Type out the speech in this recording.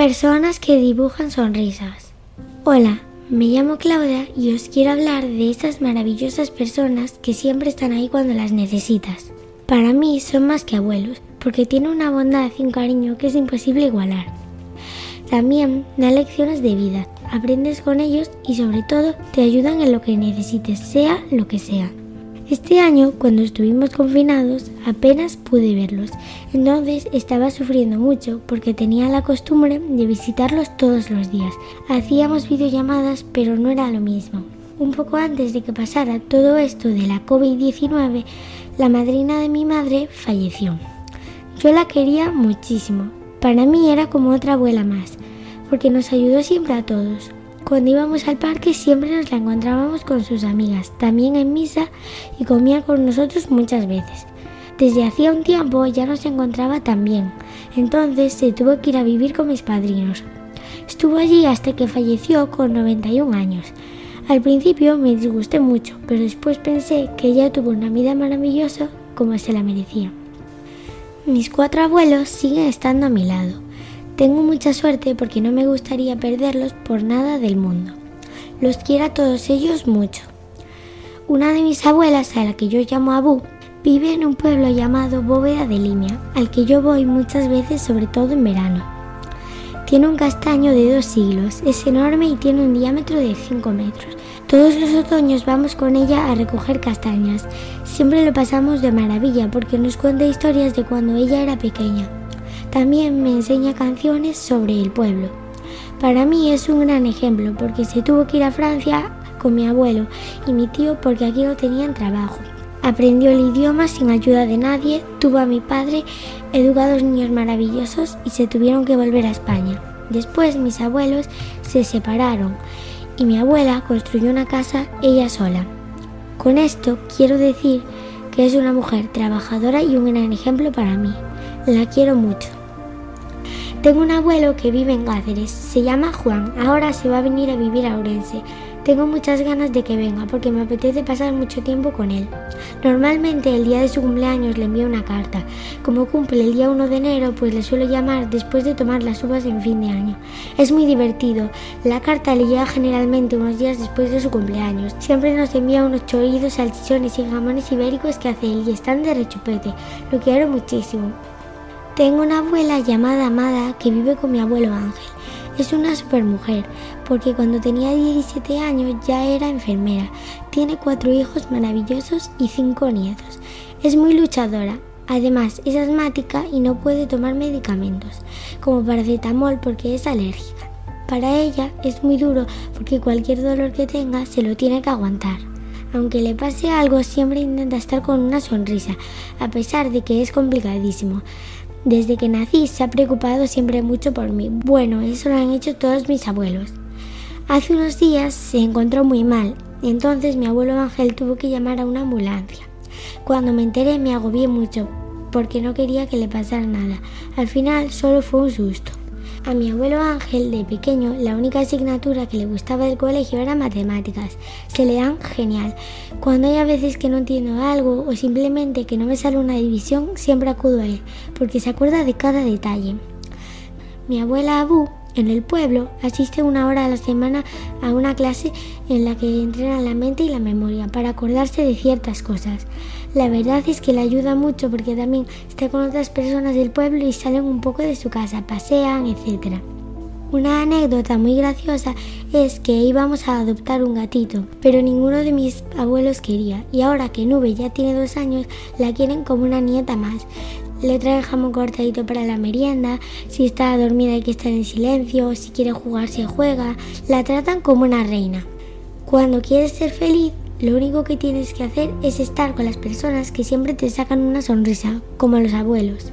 Personas que dibujan sonrisas. Hola, me llamo Claudia y os quiero hablar de esas maravillosas personas que siempre están ahí cuando las necesitas. Para mí son más que abuelos, porque tienen una bondad y un cariño que es imposible igualar. También dan lecciones de vida, aprendes con ellos y sobre todo te ayudan en lo que necesites, sea lo que sea. Este año, cuando estuvimos confinados, apenas pude verlos. Entonces estaba sufriendo mucho porque tenía la costumbre de visitarlos todos los días. Hacíamos videollamadas, pero no era lo mismo. Un poco antes de que pasara todo esto de la COVID-19, la madrina de mi madre falleció. Yo la quería muchísimo. Para mí era como otra abuela más, porque nos ayudó siempre a todos. Cuando íbamos al parque siempre nos la encontrábamos con sus amigas, también en misa y comía con nosotros muchas veces. Desde hacía un tiempo ya no se encontraba tan bien, entonces se tuvo que ir a vivir con mis padrinos. Estuvo allí hasta que falleció con 91 años. Al principio me disgusté mucho, pero después pensé que ella tuvo una vida maravillosa como se la merecía. Mis cuatro abuelos siguen estando a mi lado. Tengo mucha suerte porque no me gustaría perderlos por nada del mundo. Los quiero a todos ellos mucho. Una de mis abuelas, a la que yo llamo Abu, vive en un pueblo llamado Bóveda de Limia, al que yo voy muchas veces, sobre todo en verano. Tiene un castaño de dos siglos, es enorme y tiene un diámetro de 5 metros. Todos los otoños vamos con ella a recoger castañas. Siempre lo pasamos de maravilla porque nos cuenta historias de cuando ella era pequeña. También me enseña canciones sobre el pueblo. Para mí es un gran ejemplo porque se tuvo que ir a Francia con mi abuelo y mi tío porque aquí no tenían trabajo. Aprendió el idioma sin ayuda de nadie, tuvo a mi padre, educó a dos niños maravillosos y se tuvieron que volver a España. Después mis abuelos se separaron y mi abuela construyó una casa ella sola. Con esto quiero decir que es una mujer trabajadora y un gran ejemplo para mí. La quiero mucho. Tengo un abuelo que vive en Cáceres, se llama Juan, ahora se va a venir a vivir a Orense. Tengo muchas ganas de que venga porque me apetece pasar mucho tiempo con él. Normalmente el día de su cumpleaños le envío una carta. Como cumple el día 1 de enero, pues le suelo llamar después de tomar las uvas en fin de año. Es muy divertido. La carta le llega generalmente unos días después de su cumpleaños. Siempre nos envía unos chorridos, salchichones y jamones ibéricos que hace él y están de rechupete. Lo quiero muchísimo. Tengo una abuela llamada Amada que vive con mi abuelo Ángel. Es una supermujer, porque cuando tenía 17 años ya era enfermera. Tiene cuatro hijos maravillosos y cinco nietos. Es muy luchadora. Además, es asmática y no puede tomar medicamentos, como paracetamol porque es alérgica. Para ella es muy duro porque cualquier dolor que tenga se lo tiene que aguantar. Aunque le pase algo, siempre intenta estar con una sonrisa, a pesar de que es complicadísimo. Desde que nací se ha preocupado siempre mucho por mí. Bueno, eso lo han hecho todos mis abuelos. Hace unos días se encontró muy mal, entonces mi abuelo Ángel tuvo que llamar a una ambulancia. Cuando me enteré me agobié mucho porque no quería que le pasara nada. Al final solo fue un susto. A mi abuelo Ángel, de pequeño, la única asignatura que le gustaba del colegio era matemáticas. Se le dan genial. Cuando hay a veces que no entiendo algo o simplemente que no me sale una división, siempre acudo a él, porque se acuerda de cada detalle. Mi abuela Abu en el pueblo asiste una hora a la semana a una clase en la que entrena la mente y la memoria para acordarse de ciertas cosas. La verdad es que le ayuda mucho porque también está con otras personas del pueblo y salen un poco de su casa, pasean, etc. Una anécdota muy graciosa es que íbamos a adoptar un gatito, pero ninguno de mis abuelos quería, y ahora que Nube ya tiene dos años, la quieren como una nieta más. Le traen jamón cortadito para la merienda, si está dormida hay que estar en silencio, si quiere jugar se juega, la tratan como una reina. Cuando quieres ser feliz, lo único que tienes que hacer es estar con las personas que siempre te sacan una sonrisa, como los abuelos.